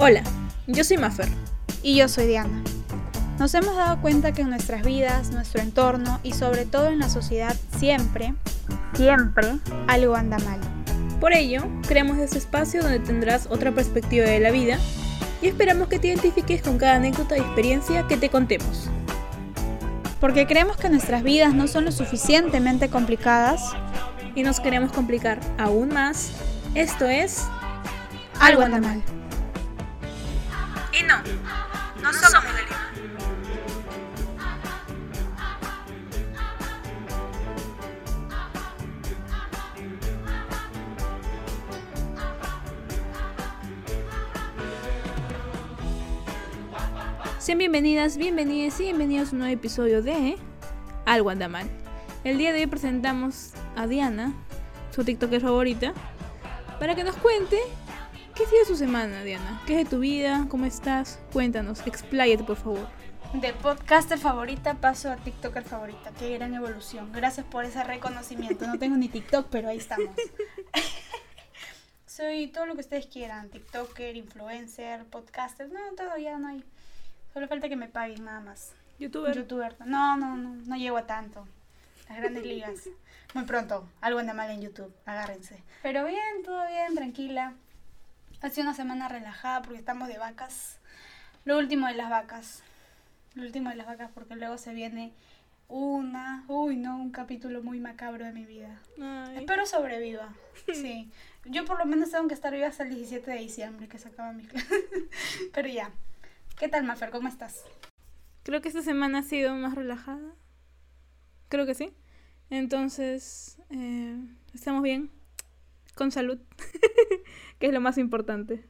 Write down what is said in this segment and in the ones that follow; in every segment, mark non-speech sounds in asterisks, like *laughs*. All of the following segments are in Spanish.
Hola, yo soy Maffer. Y yo soy Diana. Nos hemos dado cuenta que en nuestras vidas, nuestro entorno y sobre todo en la sociedad siempre, siempre algo anda mal. Por ello, creamos este espacio donde tendrás otra perspectiva de la vida y esperamos que te identifiques con cada anécdota y experiencia que te contemos. Porque creemos que nuestras vidas no son lo suficientemente complicadas y nos queremos complicar aún más. Esto es Algo anda mal. Y no, no somos de Lima. Sean bienvenidas, bienvenidas y bienvenidos a un nuevo episodio de Algo anda mal. El día de hoy presentamos a Diana, su TikToker favorita, para que nos cuente qué ha sido su semana, Diana. ¿Qué es de tu vida? ¿Cómo estás? Cuéntanos, expláyate por favor. De podcaster favorita paso a TikToker favorita. Qué gran evolución. Gracias por ese reconocimiento. No tengo ni TikTok, pero ahí estamos. *laughs* Soy todo lo que ustedes quieran. TikToker, influencer, podcaster. No, todo ya no hay. Solo falta que me paguen nada más. ¿Youtuber? Youtuber. No, no, no. No llego a tanto. Las grandes ligas. Muy pronto. Algo anda mal en YouTube. Agárrense. Pero bien, todo bien, tranquila. Ha sido una semana relajada porque estamos de vacas. Lo último de las vacas. Lo último de las vacas porque luego se viene una... Uy, no, un capítulo muy macabro de mi vida. Ay. Espero sobreviva. Sí. *laughs* Yo por lo menos tengo que estar viva hasta el 17 de diciembre que se acaba mi clase. *laughs* Pero ya. ¿Qué tal, Mafer? ¿Cómo estás? Creo que esta semana ha sido más relajada. Creo que sí. Entonces, eh, estamos bien. Con salud. *laughs* que es lo más importante.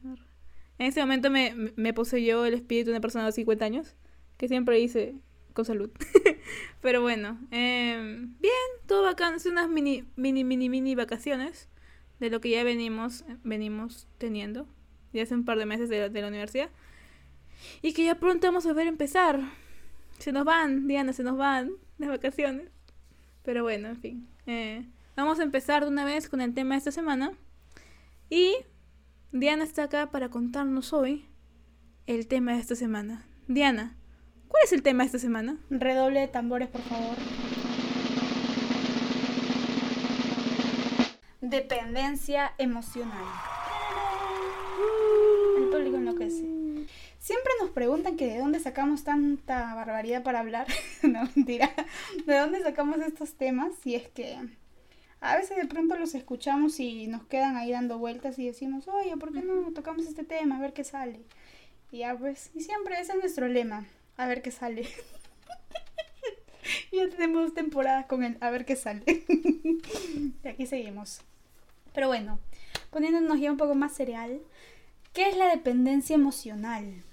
En ese momento me, me poseyó el espíritu de una persona de 50 años. Que siempre dice con salud. *laughs* Pero bueno. eh, bien, todo bacán. Es unas mini, mini, mini, mini vacaciones. De lo que ya venimos, venimos teniendo. Ya hace un par de meses de, de la universidad. Y que ya pronto vamos a ver empezar. Se nos van, Diana, se nos van las vacaciones. Pero bueno, en fin. Eh, vamos a empezar de una vez con el tema de esta semana. Y Diana está acá para contarnos hoy el tema de esta semana. Diana, ¿cuál es el tema de esta semana? Redoble de tambores, por favor. Dependencia emocional. El público enloquece. Siempre nos preguntan que de dónde sacamos tanta barbaridad para hablar. *laughs* no, mentira. ¿De dónde sacamos estos temas? Y es que a veces de pronto los escuchamos y nos quedan ahí dando vueltas y decimos, oye, ¿por qué no tocamos este tema? A ver qué sale. Y ya pues, y siempre ese es nuestro lema. A ver qué sale. *laughs* ya tenemos dos temporadas con el a ver qué sale. *laughs* y aquí seguimos. Pero bueno, poniéndonos ya un poco más cereal, ¿qué es la dependencia emocional?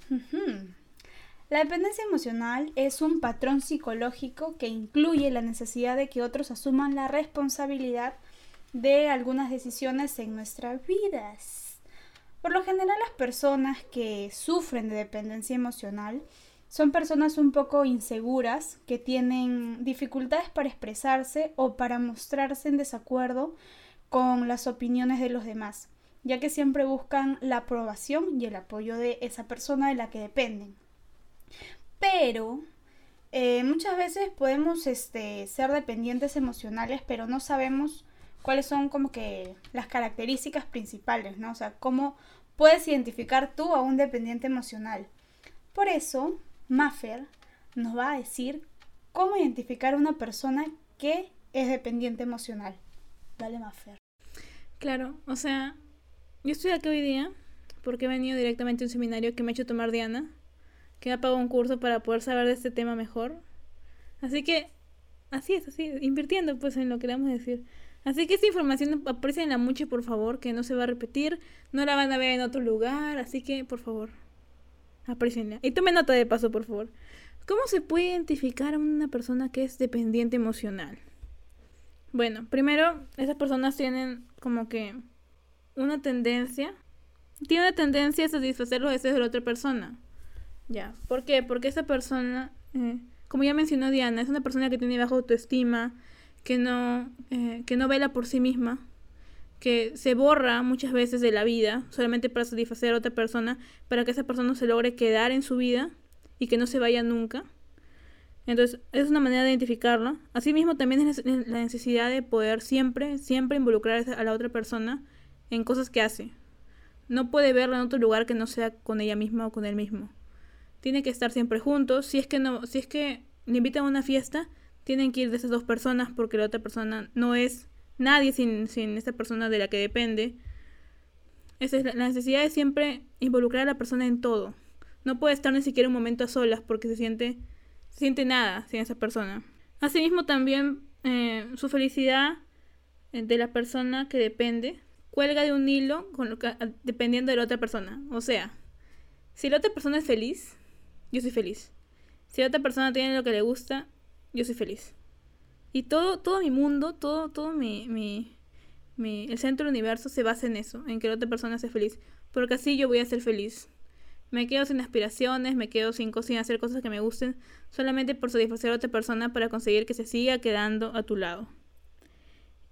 La dependencia emocional es un patrón psicológico que incluye la necesidad de que otros asuman la responsabilidad de algunas decisiones en nuestras vidas. Por lo general las personas que sufren de dependencia emocional son personas un poco inseguras que tienen dificultades para expresarse o para mostrarse en desacuerdo con las opiniones de los demás, ya que siempre buscan la aprobación y el apoyo de esa persona de la que dependen. Pero eh, muchas veces podemos este, ser dependientes emocionales, pero no sabemos cuáles son como que las características principales, ¿no? O sea, cómo puedes identificar tú a un dependiente emocional. Por eso, Maffer nos va a decir cómo identificar a una persona que es dependiente emocional. Dale, Maffer. Claro, o sea, yo estoy aquí hoy día porque he venido directamente a un seminario que me ha hecho tomar Diana, que ha pagado un curso para poder saber de este tema mejor. Así que, así es, así, invirtiendo pues en lo que a decir. Así que esta información aprécienla mucho, por favor, que no se va a repetir, no la van a ver en otro lugar, así que, por favor, aprécienla. Y tomen nota de paso, por favor. ¿Cómo se puede identificar a una persona que es dependiente emocional? Bueno, primero, esas personas tienen como que una tendencia, tiene una tendencia a satisfacer los deseos de la otra persona. Ya, ¿por qué? Porque esa persona, eh, como ya mencionó Diana, es una persona que tiene baja autoestima, que no, eh, que no vela por sí misma, que se borra muchas veces de la vida solamente para satisfacer a otra persona, para que esa persona se logre quedar en su vida y que no se vaya nunca. Entonces, es una manera de identificarlo. Asimismo, también es la necesidad de poder siempre, siempre involucrar a la otra persona en cosas que hace. No puede verla en otro lugar que no sea con ella misma o con él mismo. Tiene que estar siempre juntos. Si es que no, si es que le invitan a una fiesta, tienen que ir de esas dos personas porque la otra persona no es nadie sin, sin esta persona de la que depende. Esa es la, necesidad de siempre involucrar a la persona en todo. No puede estar ni siquiera un momento a solas porque se siente, siente nada sin esa persona. Asimismo también eh, su felicidad eh, de la persona que depende cuelga de un hilo lo dependiendo de la otra persona. O sea, si la otra persona es feliz, yo soy feliz. Si la otra persona tiene lo que le gusta, yo soy feliz. Y todo, todo mi mundo, todo, todo mi, mi, mi, el centro del universo se basa en eso, en que la otra persona sea feliz. Porque así yo voy a ser feliz. Me quedo sin aspiraciones, me quedo sin, sin hacer cosas que me gusten, solamente por satisfacer a otra persona para conseguir que se siga quedando a tu lado.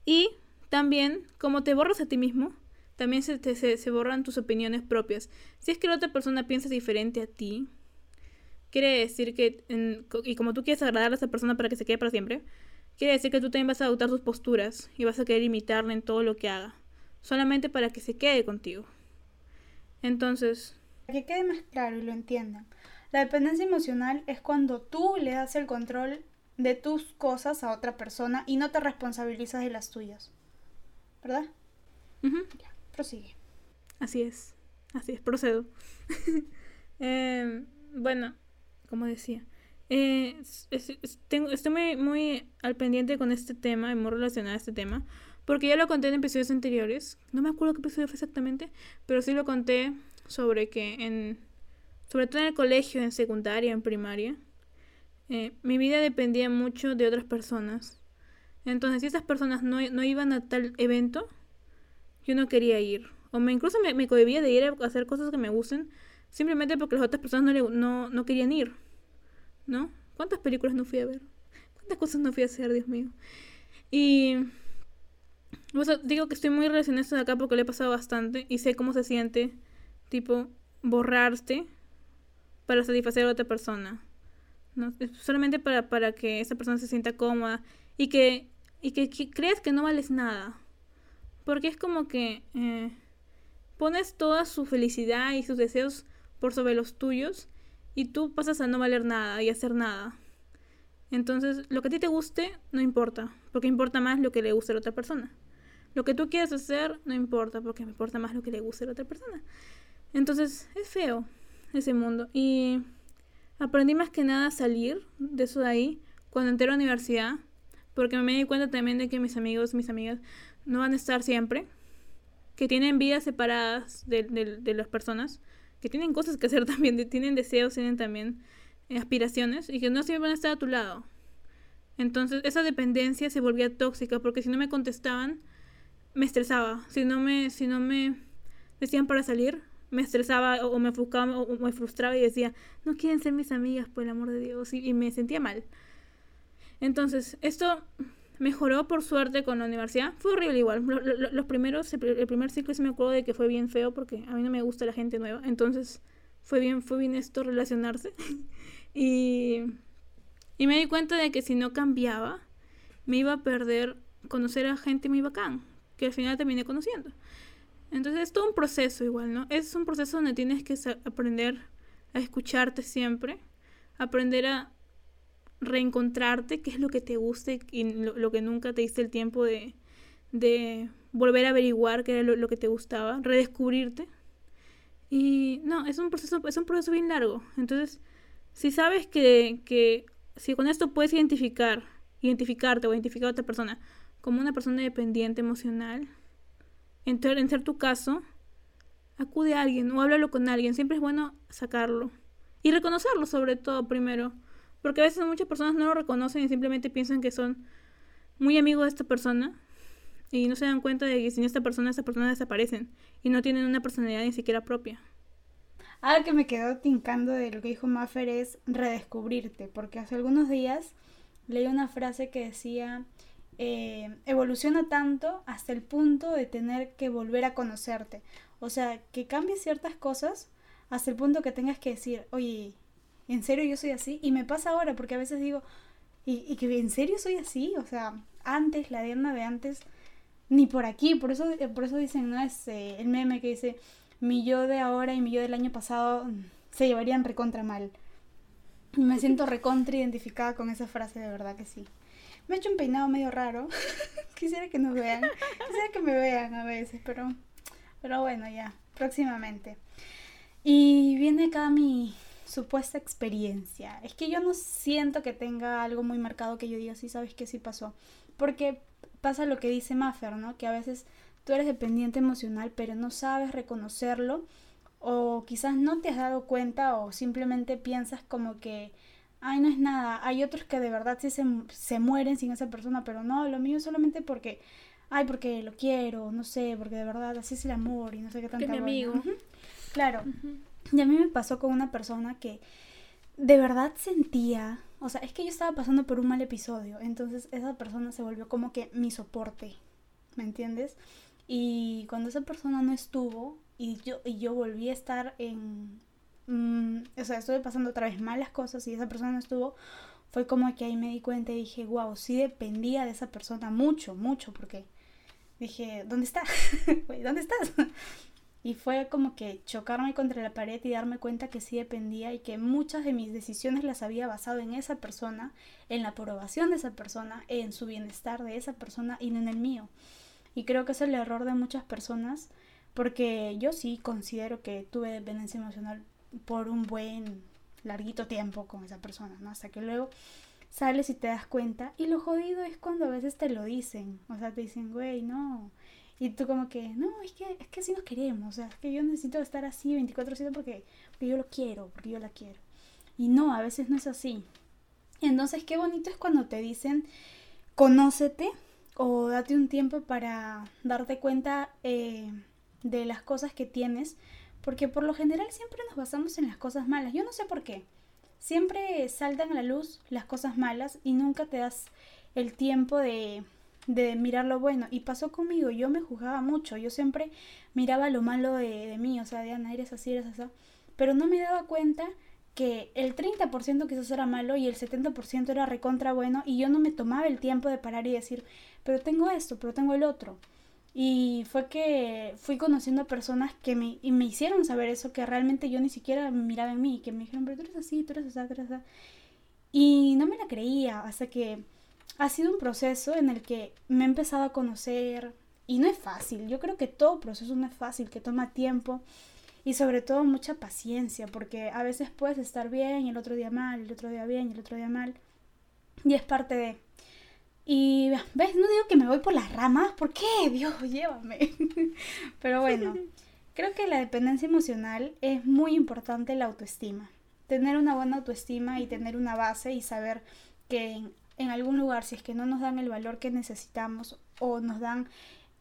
Y también, como te borras a ti mismo, también se, se, se borran tus opiniones propias. Si es que la otra persona piensa diferente a ti, quiere decir que, y como tú quieres agradar a esa persona para que se quede para siempre, quiere decir que tú también vas a adoptar sus posturas y vas a querer imitarle en todo lo que haga, solamente para que se quede contigo. Entonces... Para que quede más claro y lo entiendan, la dependencia emocional es cuando tú le das el control de tus cosas a otra persona y no te responsabilizas de las tuyas. ¿Verdad? Ya, prosigue. Así es, así es, procedo. *laughs* eh, bueno, como decía. Eh, tengo, estoy muy, muy, al pendiente con este tema y muy relacionado a este tema, porque ya lo conté en episodios anteriores, no me acuerdo qué episodio fue exactamente, pero sí lo conté sobre que en, sobre todo en el colegio, en secundaria, en primaria, eh, mi vida dependía mucho de otras personas. Entonces, si esas personas no, no, iban a tal evento, yo no quería ir. O me incluso me, me cohibía de ir a hacer cosas que me gusten, simplemente porque las otras personas no, le, no, no querían ir. ¿no? ¿Cuántas películas no fui a ver? ¿Cuántas cosas no fui a hacer, Dios mío? Y... digo que estoy muy relacionada acá porque le he pasado bastante y sé cómo se siente, tipo, borrarte para satisfacer a otra persona. ¿no? Solamente para, para que esa persona se sienta cómoda y que, y que, creas que no vales nada. Porque es como que eh, pones toda su felicidad y sus deseos por sobre los tuyos y tú pasas a no valer nada y hacer nada. Entonces, lo que a ti te guste no importa, porque importa más lo que le guste a la otra persona. Lo que tú quieres hacer no importa, porque me importa más lo que le guste a la otra persona. Entonces, es feo ese mundo. Y aprendí más que nada a salir de eso de ahí cuando entré a la universidad, porque me di cuenta también de que mis amigos, mis amigas, no van a estar siempre, que tienen vidas separadas de, de las personas que tienen cosas que hacer *laughs* también, tienen deseos, tienen también eh, aspiraciones y que no siempre van a estar a tu lado. Entonces esa dependencia se volvía tóxica porque si no me contestaban, me estresaba. Si no me, si no me decían para salir, me estresaba o, me ofuscaba o, me frustraba y decía, no quieren ser mis amigas, por el amor de Dios, y me sentía mal. Entonces, esto Mejoró por suerte con la universidad. Fue horrible igual. Los, primeros, el primer ciclo sí me acuerdo de que fue bien feo porque a mí no me gusta la gente nueva. Entonces fue bien, fue bien esto relacionarse. *laughs* y, y me di cuenta de que si no cambiaba, me iba a perder conocer a gente muy bacán, que al final terminé conociendo. Entonces es todo un proceso igual, ¿no? Es un proceso donde tienes que aprender a escucharte siempre, aprender a reencontrarte, qué es lo que te guste y lo, que nunca te diste el tiempo de, volver a averiguar qué era lo, que te gustaba, redescubrirte. Y no, es un proceso, es un proceso bien largo. Entonces, si sabes que, que si con esto puedes identificar, identificarte o identificar a otra persona como una persona dependiente emocional, en, en ser tu caso, acude a alguien o háblalo con alguien. Siempre es bueno sacarlo. Y reconocerlo sobre todo primero. Porque a veces muchas personas no lo reconocen y simplemente piensan que son muy amigos de esta persona y no se dan cuenta de que sin esta persona, esta persona desaparecen y no tienen una personalidad ni siquiera propia. Algo que me quedó tincando de lo que dijo Maffer es redescubrirte, porque hace algunos días leí una frase que decía, eh, evoluciona tanto hasta el punto de tener que volver a conocerte. O sea, que cambies ciertas cosas hasta el punto que tengas que decir, oye, ¿en serio yo soy así? Y me pasa ahora, porque a veces digo, ¿y, que en serio soy así? O sea, antes, la Diana de antes, ni por aquí, por eso, por eso dicen, ¿no? Es eh, el meme que dice, mi yo de ahora y mi yo del año pasado se llevarían recontra mal. Me siento *laughs* recontra identificada con esa frase, de verdad que sí. Me he hecho un peinado medio raro. *laughs* Quisiera que nos vean. Quisiera que me vean a veces, pero, pero bueno, ya, próximamente. Y viene acá mi supuesta experiencia. Es que yo no siento que tenga algo muy marcado que yo diga, sí, sabes que sí pasó. Porque pasa lo que dice Maffer, ¿no? Que a veces tú eres dependiente emocional, pero no sabes reconocerlo. O quizás no te has dado cuenta o simplemente piensas como que, ay, no es nada. Hay otros que de verdad sí se, se mueren sin esa persona, pero no, lo mío es solamente porque, ay, porque lo quiero, no sé, porque de verdad así es el amor y no sé qué tanto. Es mi amigo. Claro. Y a mí me pasó con una persona que de verdad sentía, o sea, es que yo estaba pasando por un mal episodio, entonces esa persona se volvió como que mi soporte, ¿me entiendes? Y cuando esa persona no estuvo y yo, y yo volví a estar en... Mm, o sea, estuve pasando otra vez malas cosas y esa persona no estuvo, fue como que ahí me di cuenta y dije, wow, sí dependía de esa persona mucho, mucho, porque dije, ¿dónde está? *laughs* ¿Dónde estás? Y fue como que chocarme contra la pared y darme cuenta que sí dependía y que muchas de mis decisiones las había basado en esa persona, en la aprobación de esa persona, en su bienestar de esa persona y no en el mío. Y creo que es el error de muchas personas porque yo sí considero que tuve dependencia emocional por un buen larguito tiempo con esa persona, ¿no? Hasta que luego sales y te das cuenta y lo jodido es cuando a veces te lo dicen, o sea, te dicen, güey, no, y tú como que, no, es que, es que así nos queremos, o sea, es que yo necesito estar así 24/7 porque, porque yo lo quiero, porque yo la quiero. Y no, a veces no es así. Entonces, qué bonito es cuando te dicen, conócete o date un tiempo para darte cuenta eh, de las cosas que tienes, porque por lo general siempre nos basamos en las cosas malas. Yo no sé por qué. Siempre saltan a la luz las cosas malas y nunca te das el tiempo de de mirar lo bueno. Y pasó conmigo, yo me juzgaba mucho, yo siempre miraba lo malo de, mí, o sea, Diana, eres así, eres así. Pero no me daba cuenta que el 30% quizás era malo y el 70% era recontra bueno y yo no me tomaba el tiempo de parar y decir, pero tengo esto, pero tengo el otro. Y fue que fui conociendo personas que me, y me hicieron saber eso, que realmente yo ni siquiera miraba en mí, que me dijeron, pero tú eres así, tú eres así, tú eres así. Y no me la creía hasta que ha sido un proceso en el que me he empezado a conocer y no es fácil. Yo creo que todo proceso no es fácil, que toma tiempo y sobre todo mucha paciencia, porque a veces puedes estar bien y el otro día mal, el otro día bien y el otro día mal. Y es parte de... Y, ¿ves? No digo que me voy por las ramas, ¿por qué? Dios, llévame. *laughs* Pero bueno, *laughs* creo que la dependencia emocional es muy importante la autoestima. Tener una buena autoestima y tener una base y saber que en algún lugar, si es que no nos dan el valor que necesitamos o nos dan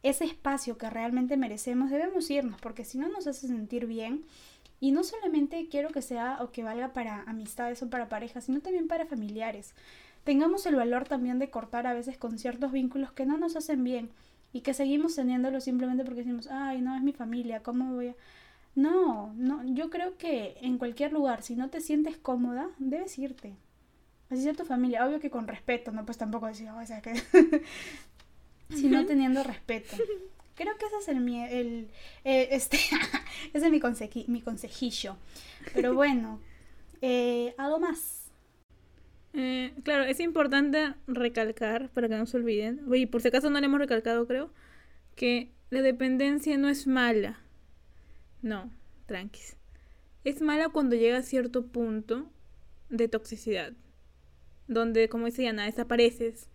ese espacio que realmente merecemos, debemos irnos, porque si no nos hace sentir bien. Y no solamente quiero que sea o que valga para amistades o para parejas, sino también para familiares. Tengamos el valor también de cortar a veces con ciertos vínculos que no nos hacen bien y que seguimos teniéndolo simplemente porque decimos, ay, no, es mi familia, ¿cómo voy a...? No, no, yo creo que en cualquier lugar, si no te sientes cómoda, debes irte. Así sea tu familia, obvio que con respeto, no pues tampoco decir, o sea, que... sino teniendo respeto. Creo que ese es el, el eh, este, *laughs* ese es mi, mi consejillo. Pero *laughs* bueno, eh, algo más. Eh, claro, es importante recalcar, para que no se olviden, y por si acaso no le hemos recalcado, creo, que la dependencia no es mala. No, tranquis. Es mala cuando llega a cierto punto de toxicidad donde, como dice Yana, desapareces,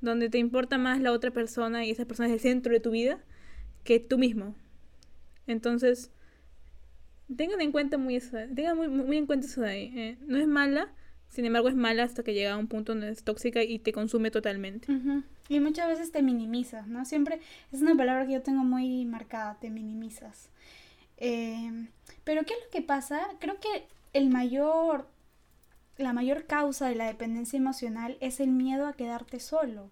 donde te importa más la otra persona y esa persona es el centro de tu vida que tú mismo. Entonces, tengan en cuenta muy eso, tengan muy, muy en cuenta eso de ahí. Eh, no es mala, sin embargo es mala hasta que llega a un punto donde es tóxica y te consume totalmente. Y muchas veces te minimizas, ¿no? Siempre es una palabra que yo tengo muy marcada, te minimizas. Eh, pero ¿qué es lo que pasa? Creo que el mayor la mayor causa de la dependencia emocional es el miedo a quedarte solo.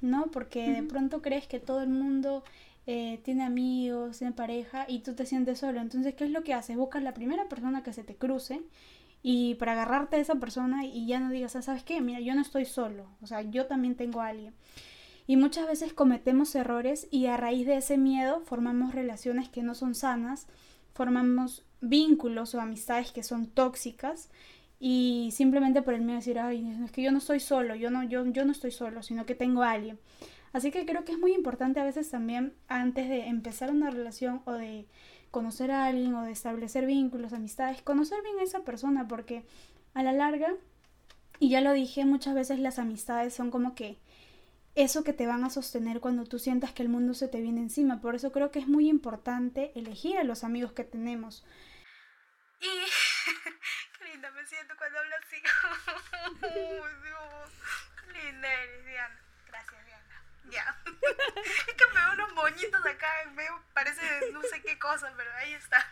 ¿no? Porque de pronto crees que todo el mundo eh, tiene amigos, tiene pareja y tú te sientes solo. Entonces, ¿qué es lo que haces? Buscas la primera persona que se te cruce y para agarrarte a esa persona y ya no digas, ah, ¿sabes qué? Mira, yo no estoy solo, o sea, yo también tengo a alguien. Y muchas veces cometemos errores y a raíz de ese miedo formamos relaciones que no son sanas, formamos vínculos o amistades que son tóxicas y simplemente por el miedo de decir, ay, es que yo no estoy solo, yo no, yo, yo no estoy solo, sino que tengo a alguien. Así que creo que es muy importante a veces también antes de empezar una relación o de conocer a alguien o de establecer vínculos, amistades, conocer bien a esa persona porque a la larga, y ya lo dije, muchas veces las amistades son como que eso que te van a sostener cuando tú sientas que el mundo se te viene encima. Por eso creo que es muy importante elegir a los amigos que tenemos. Siento cuando hablo así. Qué *laughs* linda eres, Diana. Gracias, Diana. Ya. *laughs* es que me veo unos moñitos acá, veo, parece no sé qué cosa, pero ahí está.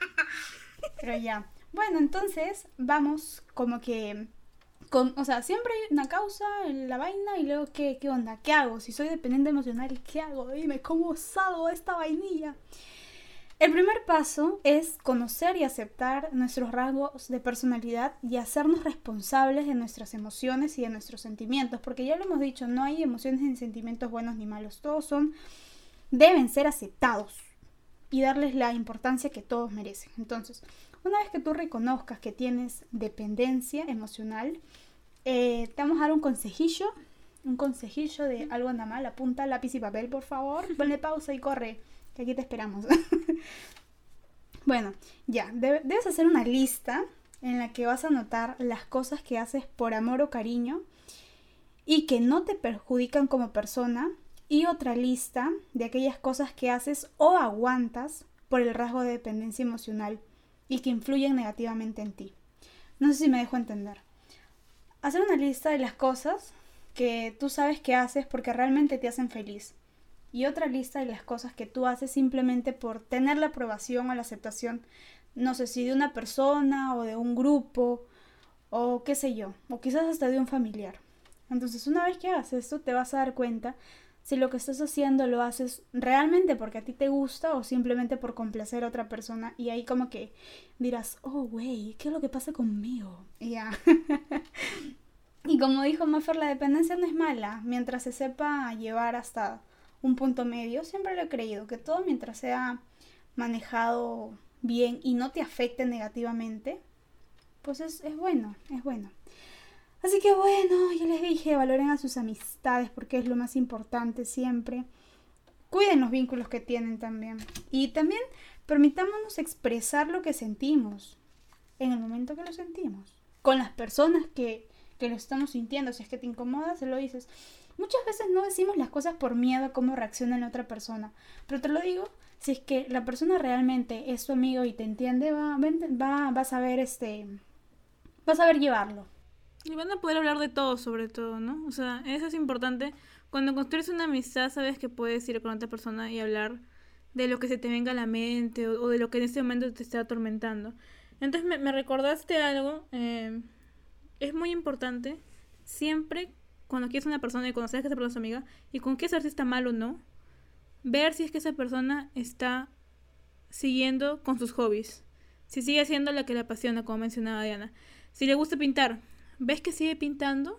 pero ya. Bueno, entonces vamos como que con, o sea, siempre hay una causa la vaina y luego, ¿qué, ¿qué onda? ¿Qué hago? Si soy dependiente emocional, ¿qué hago? Dime, ¿cómo salgo de esta vainilla? El primer paso es conocer y aceptar nuestros rasgos de personalidad y hacernos responsables de nuestras emociones y de nuestros sentimientos, porque ya lo hemos dicho, no hay emociones ni sentimientos buenos ni malos, todos son deben ser aceptados y darles la importancia que todos merecen. Entonces, una vez que tú reconozcas que tienes dependencia emocional, eh, te vamos a dar un consejillo, un consejillo de algo anda mal, apunta lápiz y papel, por favor, ponle pausa y corre, que aquí te esperamos. *laughs* bueno, ya, debes hacer una lista en la que vas a anotar las cosas que haces por amor o cariño y que no te perjudican como persona y otra lista de aquellas cosas que haces o aguantas por el rasgo de dependencia emocional y que influyen negativamente en ti. No sé si me dejo entender. Hacer una lista de las cosas que tú sabes que haces porque realmente te hacen feliz. Y otra lista de las cosas que tú haces simplemente por tener la aprobación o la aceptación, no sé si de una persona o de un grupo o qué sé yo, o quizás hasta de un familiar. Entonces una vez que hagas esto te vas a dar cuenta si lo que estás haciendo lo haces realmente porque a ti te gusta o simplemente por complacer a otra persona y ahí como que dirás, oh, güey, ¿qué es lo que pasa conmigo? Y ya. *laughs* y como dijo Maffer, la dependencia no es mala, mientras se sepa llevar hasta un punto medio, siempre lo he creído, que todo mientras sea manejado bien y no te afecte negativamente, pues es, es bueno, es bueno. Así que bueno, ya les dije, valoren a sus amistades porque es lo más importante siempre. Cuiden los vínculos que tienen también. Y también permitámonos expresar lo que sentimos en el momento que lo sentimos. Con las personas que, que lo estamos sintiendo. Si es que te incomoda, se lo dices. Muchas veces no decimos las cosas por miedo a cómo reacciona la otra persona. Pero te lo digo, si es que la persona realmente es tu amigo y te entiende, va, va, va a saber este. Va a saber llevarlo. Y van a poder hablar de todo, sobre todo, ¿no? O sea, eso es importante. Cuando construyes una amistad, sabes que puedes ir con otra persona y hablar de lo que se te venga a la mente o, de lo que en este momento te está atormentando. Entonces me, recordaste algo. Eh, es muy importante siempre cuando quieres una persona y conocer que esa persona es amiga y con qué saber si está mal o no, ver si es que esa persona está siguiendo con sus hobbies. Si sigue haciendo lo que le apasiona, como mencionaba Diana. Si le gusta pintar, ves que sigue pintando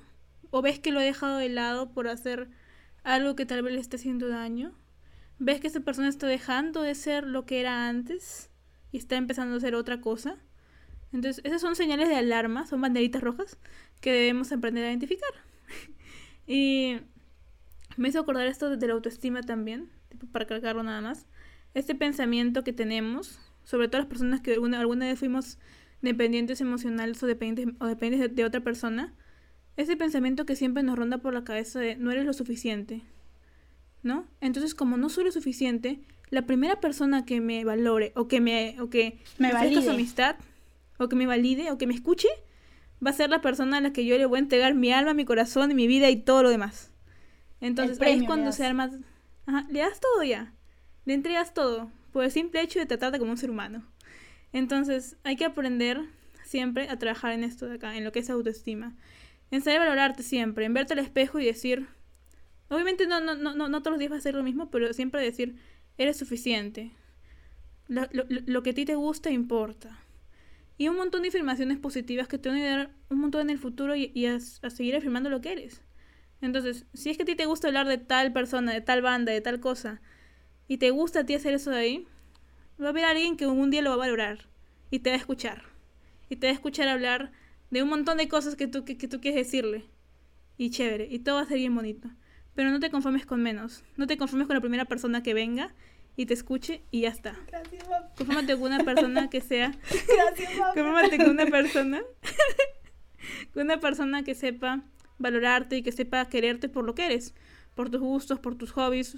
o ves que lo ha dejado de lado por hacer algo que tal vez le esté haciendo daño. Ves que esa persona está dejando de ser lo que era antes y está empezando a ser otra cosa. Entonces, esas son señales de alarma, son banderitas rojas que debemos aprender a identificar. Y me hizo acordar esto de la autoestima también, para cargarlo nada más. Este pensamiento que tenemos, sobre todo las personas que alguna, alguna vez fuimos dependientes emocionales o dependientes, o dependientes de, otra persona, ese pensamiento que siempre nos ronda por la cabeza de no eres lo suficiente, ¿no? Entonces, como no soy lo suficiente, la primera persona que me valore o que me, o que me valide su amistad, o que me valide, o que me escuche, va a ser la persona a la que yo le voy a entregar mi alma, mi corazón, mi vida y todo lo demás. Entonces, ahí es cuando se arma... le das todo ya. Le entregas todo. Por el simple hecho de tratarte como un ser humano. Entonces, hay que aprender siempre a trabajar en esto de acá, en lo que es autoestima. En saber valorarte siempre, en verte al espejo y decir, Obviamente no, no, no, no, no todos los días va a ser lo mismo, pero siempre decir, eres suficiente. Lo, lo, lo que a ti te gusta importa. Y un montón de afirmaciones positivas que te van a ayudar un montón en el futuro y, y a, seguir afirmando lo que eres. Entonces, si es que a ti te gusta hablar de tal persona, de tal banda, de tal cosa, y te gusta a ti hacer eso de ahí, va a haber alguien que un día lo va a valorar y te va a escuchar. Y te va a escuchar hablar de un montón de cosas que tú, que, que tú quieres decirle. Y chévere, y todo va a ser bien bonito. Pero no te conformes con menos. No te conformes con la primera persona que venga y te escuche y ya está. Gracias, mamá. Confórmate con una persona que sea. *laughs* Gracias, mamá. Confórmate con una persona. *laughs* con una persona que sepa valorarte y que sepa quererte por lo que eres. Por tus gustos, por tus hobbies,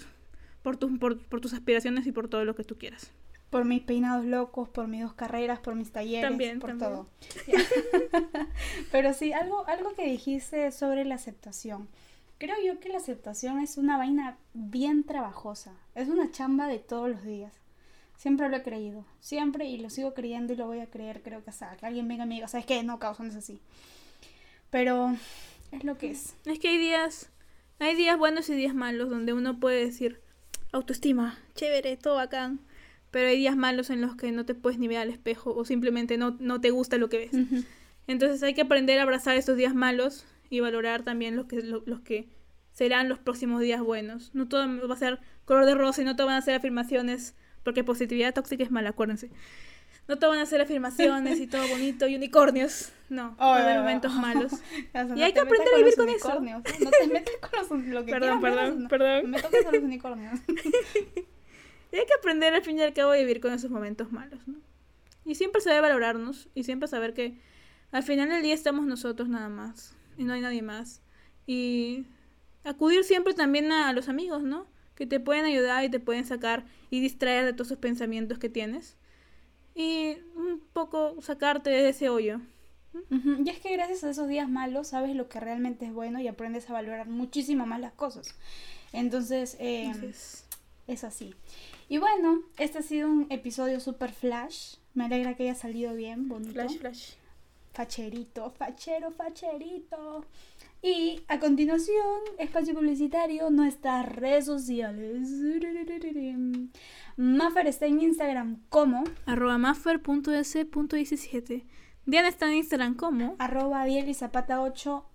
por, tus por, por tus aspiraciones y por todo lo que tú quieras. Por mis peinados locos, por mis dos carreras, por mis talleres, También, por también. todo. *laughs* Pero sí, algo, algo que dijiste sobre la aceptación. Creo yo que la aceptación es una vaina bien trabajosa. Es una chamba de todos los días. Siempre lo he creído. Siempre y lo sigo creyendo y lo voy a creer. Creo que hasta que alguien venga y me diga, ¿sabes qué? No, causa, no es así. Pero es lo que es. Es que hay días, hay días buenos y días malos donde uno puede decir autoestima, chévere, todo bacán. Pero hay días malos en los que no te puedes ni ver al espejo o simplemente no, no te gusta lo que ves. Entonces hay que aprender a abrazar esos días malos y valorar también los que, lo- los que serán los próximos días buenos. No todo va a ser color de rosa y no todo van a ser afirmaciones, porque positividad tóxica es mala, acuérdense. No todo van a ser afirmaciones y todo bonito y unicornios. No, va a haber Oh, momentos malos. *laughs* Y no hay que aprender a con vivir los con eso. No te metas con los, lo que Perdón, quieras perdón, no- perdón. No me toques a los unicornios. *laughs* *laughs* Y hay que aprender al fin y al cabo a vivir con esos momentos malos, ¿no? Y siempre saber valorarnos y siempre saber que al final del día estamos nosotros nada más y no hay nadie más. Y acudir siempre también a, los amigos, ¿no? Que te pueden ayudar y te pueden sacar y distraer de todos esos pensamientos que tienes. Y un poco sacarte de ese hoyo. Y es que gracias a esos días malos sabes lo que realmente es bueno y aprendes a valorar muchísimo más las cosas. Entonces, eh, Entonces, es así. Y bueno, este ha sido un episodio super flash. Me alegra que haya salido bien, bonito. flash, flash. Facherito, fachero, facherito. Y a continuación, espacio publicitario, nuestras redes sociales. Maffer está en Instagram como Arroba maffer.s.17. Diana está en Instagram como arroba y Zapata 8,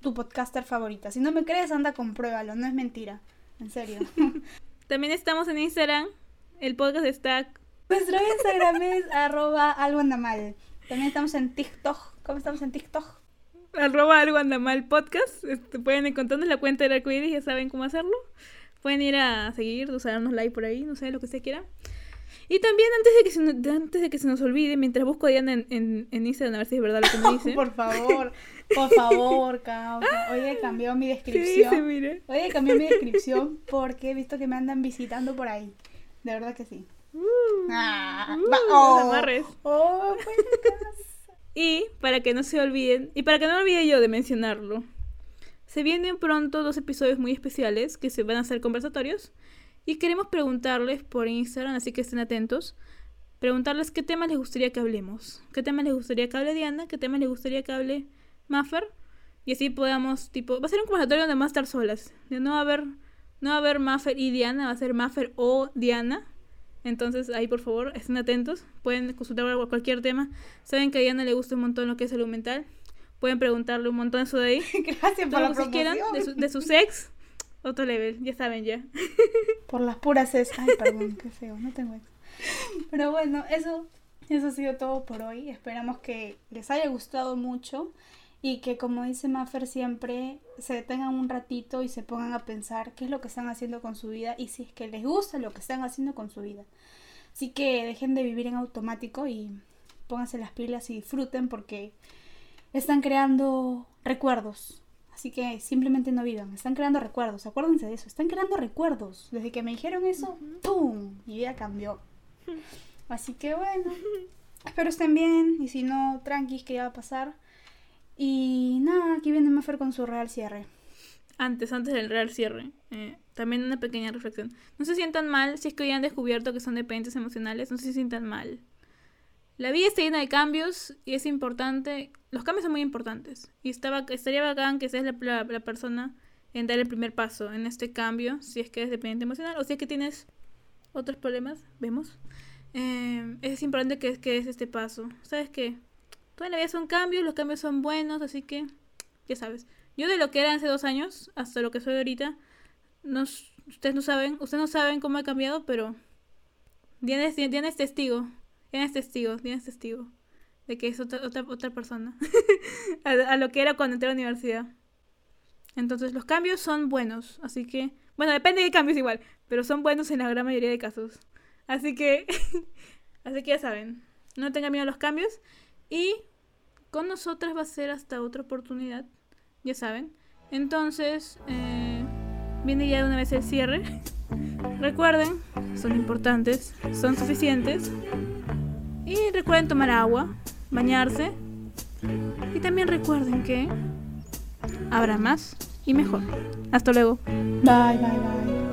tu podcaster favorita. Si no me crees, anda, compruébalo, no es mentira. En serio. *laughs* También estamos en Instagram. El podcast está Nuestro Instagram es arroba algo anda mal. También estamos en TikTok. ¿Cómo estamos en TikTok? Arroba algo anda mal podcast. Este, pueden encontrarnos la cuenta del arcoíris, ya saben cómo hacerlo. Pueden ir a seguir, o sea, darnos like por ahí, no sé, lo que se quiera. Y también antes de que se, nos- antes de que se nos olvide, mientras busco a Diana en, en, en Instagram a ver si es verdad lo que me dice. *laughs* Por favor, por favor, causa. Hoy he cambiado mi *laughs* ¿Qué dice, descripción. he cambiado mi descripción porque he visto que me andan visitando por ahí. De verdad que sí. Uh, Ah, uh, va- los oh. amarres. Oh, buena Y para que no se olviden, y para que no olvide yo de mencionarlo, se vienen pronto dos episodios muy especiales que se van a hacer conversatorios y queremos preguntarles por Instagram, así que estén atentos. Preguntarles qué temas les gustaría que hablemos, qué temas les gustaría que hable Diana, qué temas les gustaría que hable Maffer y así podamos, tipo, va a ser un conversatorio donde a estar solas, no va a haber, no va a haber Maffer y Diana, va a ser Maffer o Diana. Entonces, ahí por favor, estén atentos. Pueden consultar cualquier tema. Saben que a Diana le gusta un montón lo que es salud mental. Pueden preguntarle un montón eso de ahí. *laughs* Gracias por la quieran. De su, de su sex. Otro level. Ya saben ya. *laughs* Por las puras es. Ay, perdón, qué feo, no tengo ex. Pero bueno, eso, eso ha sido todo por hoy. Esperamos que les haya gustado mucho y que, como dice Maffer, siempre se detengan un ratito y se pongan a pensar qué es lo que están haciendo con su vida y si es que les gusta lo que están haciendo con su vida. Así que dejen de vivir en automático y pónganse las pilas y disfruten porque están creando recuerdos. Así que simplemente no vivan, están creando recuerdos, acuérdense de eso, están creando recuerdos. Desde que me dijeron eso, ¡pum! Mi vida cambió. *laughs* Así que bueno, espero estén bien y si no, tranquis que ya va a pasar. Y nada, aquí viene Maffer con su real cierre. Antes, antes del real cierre. eh, también una pequeña reflexión. No se sientan mal si es que hoy han descubierto que son dependientes emocionales. No se sientan mal. La vida está llena de cambios y es importante. Los cambios son muy importantes. Y estaba, estaría bacán que seas la, la- la persona en dar el primer paso en este cambio, si es que eres dependiente emocional o si es que tienes otros problemas, vemos. Eh, es importante que, que des este paso. ¿Sabes qué? Toda la vida son cambios, los cambios son buenos, así que ya sabes. Yo de lo que era hace dos años hasta lo que soy ahorita, no, ustedes no saben, ustedes no saben cómo he cambiado, pero Diana es, testigo, Diana es testigo, Diana es testigo de que es otra, otra, otra persona *laughs* a, a, lo que era cuando entré a la universidad. Entonces los cambios son buenos, así que, bueno, depende de cambios igual, pero son buenos en la gran mayoría de casos. Así que, *laughs* así que ya saben, no tengan miedo a los cambios y con nosotras va a ser hasta otra oportunidad, ya saben. Entonces, eh, viene ya de una vez el cierre. *laughs* Recuerden, son importantes, son suficientes. Y recuerden tomar agua, bañarse. Y también recuerden que habrá más y mejor. Hasta luego. Bye, bye, bye.